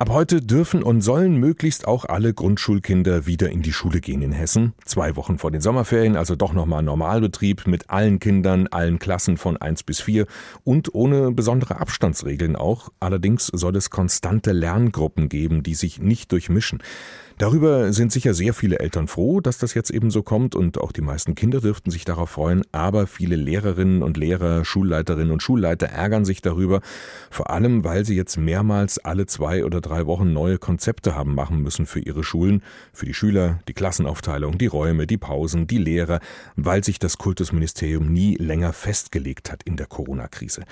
Ab heute dürfen und sollen möglichst auch alle Grundschulkinder wieder in die Schule gehen in Hessen. Zwei Wochen vor den Sommerferien, also doch nochmal Normalbetrieb mit allen Kindern, allen Klassen von eins bis vier und ohne besondere Abstandsregeln auch. Allerdings soll es konstante Lerngruppen geben, die sich nicht durchmischen. Darüber sind sicher sehr viele Eltern froh, dass das jetzt eben so kommt und auch die meisten Kinder dürften sich darauf freuen, aber viele Lehrerinnen und Lehrer, Schulleiterinnen und Schulleiter ärgern sich darüber, vor allem weil sie jetzt mehrmals alle zwei oder drei Wochen neue Konzepte haben machen müssen für ihre Schulen, für die Schüler, die Klassenaufteilung, die Räume, die Pausen, die Lehrer, weil sich das Kultusministerium nie länger festgelegt hat in der Corona-Krise.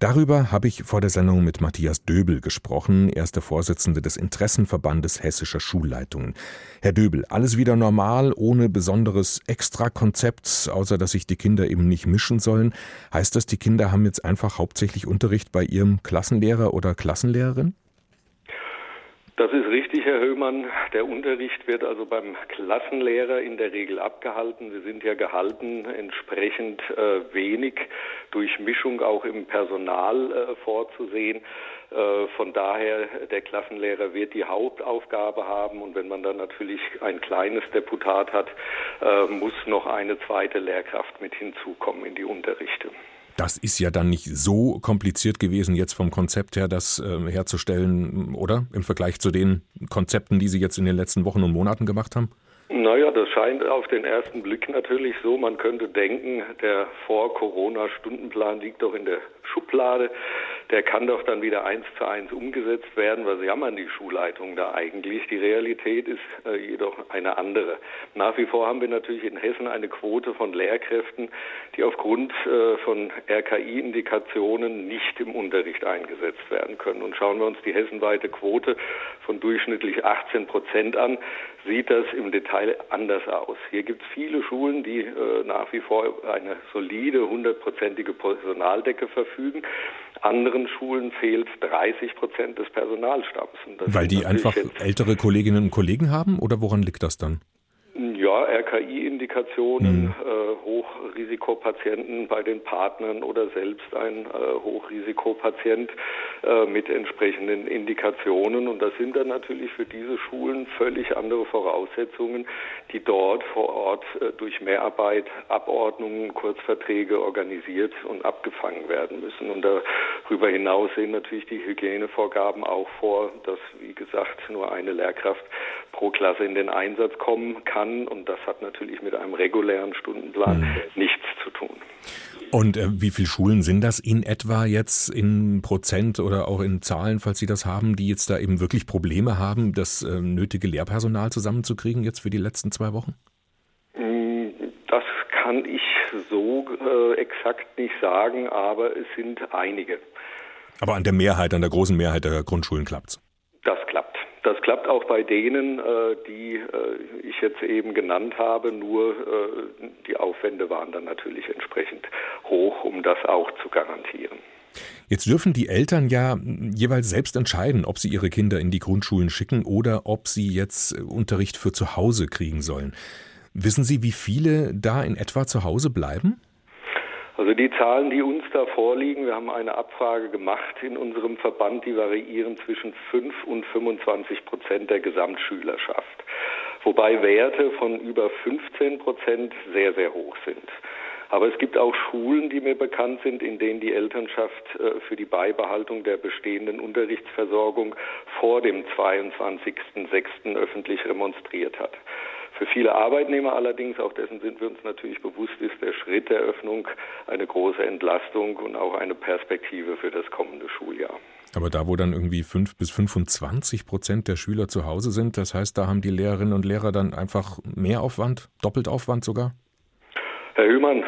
Darüber habe ich vor der Sendung mit Matthias Döbel gesprochen. Er ist der Vorsitzende des Interessenverbandes hessischer Schulleitungen. Herr Döbel, alles wieder normal, ohne besonderes Extrakonzept, außer dass sich die Kinder eben nicht mischen sollen. Heißt das, die Kinder haben jetzt einfach hauptsächlich Unterricht bei ihrem Klassenlehrer oder Klassenlehrerin? Das ist richtig, Herr Höhmann. Der Unterricht wird also beim Klassenlehrer in der Regel abgehalten. Sie sind ja gehalten, entsprechend äh, wenig Durchmischung auch im Personal äh, vorzusehen. Äh, von daher, der Klassenlehrer wird die Hauptaufgabe haben und wenn man dann natürlich ein kleines Deputat hat, äh, muss noch eine zweite Lehrkraft mit hinzukommen in die Unterrichte. Das ist ja dann nicht so kompliziert gewesen, jetzt vom Konzept her das äh, herzustellen, oder? Im Vergleich zu den Konzepten, die Sie jetzt in den letzten Wochen und Monaten gemacht haben? Naja, das scheint auf den ersten Blick natürlich so. Man könnte denken, der Vor-Corona-Stundenplan liegt doch in der Schublade. Der kann doch dann wieder eins zu eins umgesetzt werden. Was jammern die Schulleitungen da eigentlich? Die Realität ist äh, jedoch eine andere. Nach wie vor haben wir natürlich in Hessen eine Quote von Lehrkräften, die aufgrund äh, von RKI-Indikationen nicht im Unterricht eingesetzt werden können. Und schauen wir uns die hessenweite Quote von durchschnittlich 18 Prozent an, sieht das im Detail anders aus. Hier gibt es viele Schulen, die äh, nach wie vor eine solide, hundertprozentige Personaldecke verfügen. Anderen Schulen fehlt 30 Prozent des Personalstamms. Weil die einfach ältere Kolleginnen und Kollegen haben oder woran liegt das dann? Ja, RKI-Indikationen, mhm. äh, Hochrisikopatienten bei den Partnern oder selbst ein äh, Hochrisikopatient äh, mit entsprechenden Indikationen. Und das sind dann natürlich für diese Schulen völlig andere Voraussetzungen, die dort vor Ort äh, durch Mehrarbeit, Abordnungen, Kurzverträge organisiert und abgefangen werden müssen. Und darüber hinaus sehen natürlich die Hygienevorgaben auch vor, dass, wie gesagt, nur eine Lehrkraft pro Klasse in den Einsatz kommen kann. Und das hat natürlich mit einem regulären Stundenplan mhm. nichts zu tun. Und äh, wie viele Schulen sind das in etwa jetzt in Prozent oder auch in Zahlen, falls Sie das haben, die jetzt da eben wirklich Probleme haben, das äh, nötige Lehrpersonal zusammenzukriegen jetzt für die letzten zwei Wochen? Mm, das kann ich so äh, exakt nicht sagen, aber es sind einige. Aber an der Mehrheit, an der großen Mehrheit der Grundschulen klappt's. Das klappt. Auch bei denen, äh, die äh, ich jetzt eben genannt habe, nur äh, die Aufwände waren dann natürlich entsprechend hoch, um das auch zu garantieren. Jetzt dürfen die Eltern ja jeweils selbst entscheiden, ob sie ihre Kinder in die Grundschulen schicken oder ob sie jetzt Unterricht für zu Hause kriegen sollen. Wissen Sie, wie viele da in etwa zu Hause bleiben? Also die Zahlen, die uns da vorliegen, wir haben eine Abfrage gemacht in unserem Verband, die variieren zwischen 5 und 25 Prozent der Gesamtschülerschaft. Wobei Werte von über 15 Prozent sehr, sehr hoch sind. Aber es gibt auch Schulen, die mir bekannt sind, in denen die Elternschaft äh, für die Beibehaltung der bestehenden Unterrichtsversorgung vor dem 22.06. öffentlich remonstriert hat. Für viele Arbeitnehmer allerdings, auch dessen sind wir uns natürlich bewusst, ist der Schritt der Öffnung eine große Entlastung und auch eine Perspektive für das kommende Schuljahr. Aber da, wo dann irgendwie fünf bis 25 Prozent der Schüler zu Hause sind, das heißt, da haben die Lehrerinnen und Lehrer dann einfach mehr Aufwand, doppelt Aufwand sogar? Herr Hühlmann, äh,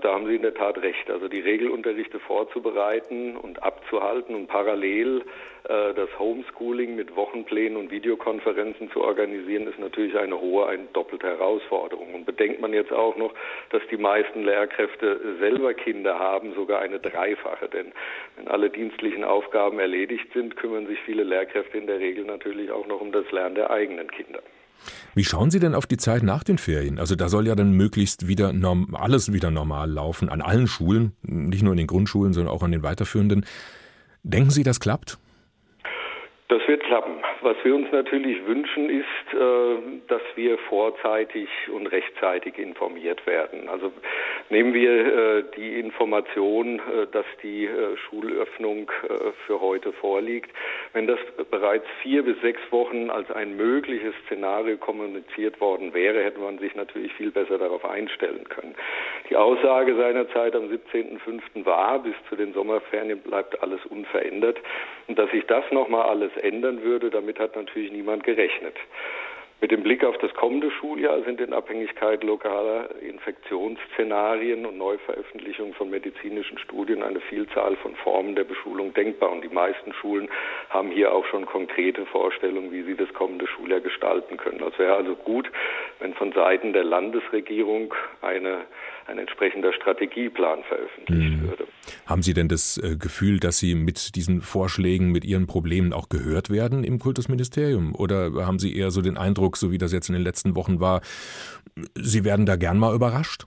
da haben Sie in der Tat recht. Also die Regelunterrichte vorzubereiten und abzuhalten und parallel äh, das Homeschooling mit Wochenplänen und Videokonferenzen zu organisieren, ist natürlich eine hohe, eine doppelte Herausforderung. Und bedenkt man jetzt auch noch, dass die meisten Lehrkräfte selber Kinder haben, sogar eine dreifache. Denn wenn alle dienstlichen Aufgaben erledigt sind, kümmern sich viele Lehrkräfte in der Regel natürlich auch noch um das Lernen der eigenen Kinder. Wie schauen Sie denn auf die Zeit nach den Ferien? Also da soll ja dann möglichst wieder alles wieder normal laufen, an allen Schulen, nicht nur in den Grundschulen, sondern auch an den weiterführenden. Denken Sie, das klappt? Das wird klappen. Was wir uns natürlich wünschen, ist, äh, dass wir vorzeitig und rechtzeitig informiert werden. Also nehmen wir äh, die Information, äh, dass die Schulöffnung für heute vorliegt. Wenn das bereits vier bis sechs Wochen als ein mögliches Szenario kommuniziert worden wäre, hätte man sich natürlich viel besser darauf einstellen können. Die Aussage seinerzeit am 17.05. war, bis zu den Sommerferien bleibt alles unverändert. Und dass sich das nochmal alles ändern würde, damit hat natürlich niemand gerechnet. Mit dem Blick auf das kommende Schuljahr sind in Abhängigkeit lokaler Infektionsszenarien und Neuveröffentlichungen von medizinischen Studien eine Vielzahl von Formen der Beschulung denkbar. Und die meisten Schulen haben hier auch schon konkrete Vorstellungen, wie sie das kommende Schuljahr gestalten können. Es wäre also gut, wenn von Seiten der Landesregierung eine, ein entsprechender Strategieplan veröffentlicht mhm. würde. Haben Sie denn das äh, Gefühl, dass Sie mit diesen Vorschlägen, mit Ihren Problemen auch gehört werden im Kultusministerium? Oder haben Sie eher so den Eindruck, so wie das jetzt in den letzten Wochen war, Sie werden da gern mal überrascht?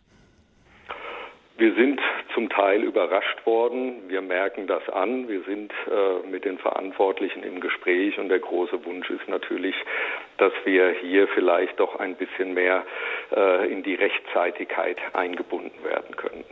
Wir sind zum Teil überrascht worden. Wir merken das an. Wir sind äh, mit den Verantwortlichen im Gespräch und der große Wunsch ist natürlich, dass wir hier vielleicht doch ein bisschen mehr äh, in die Rechtzeitigkeit eingebunden werden können.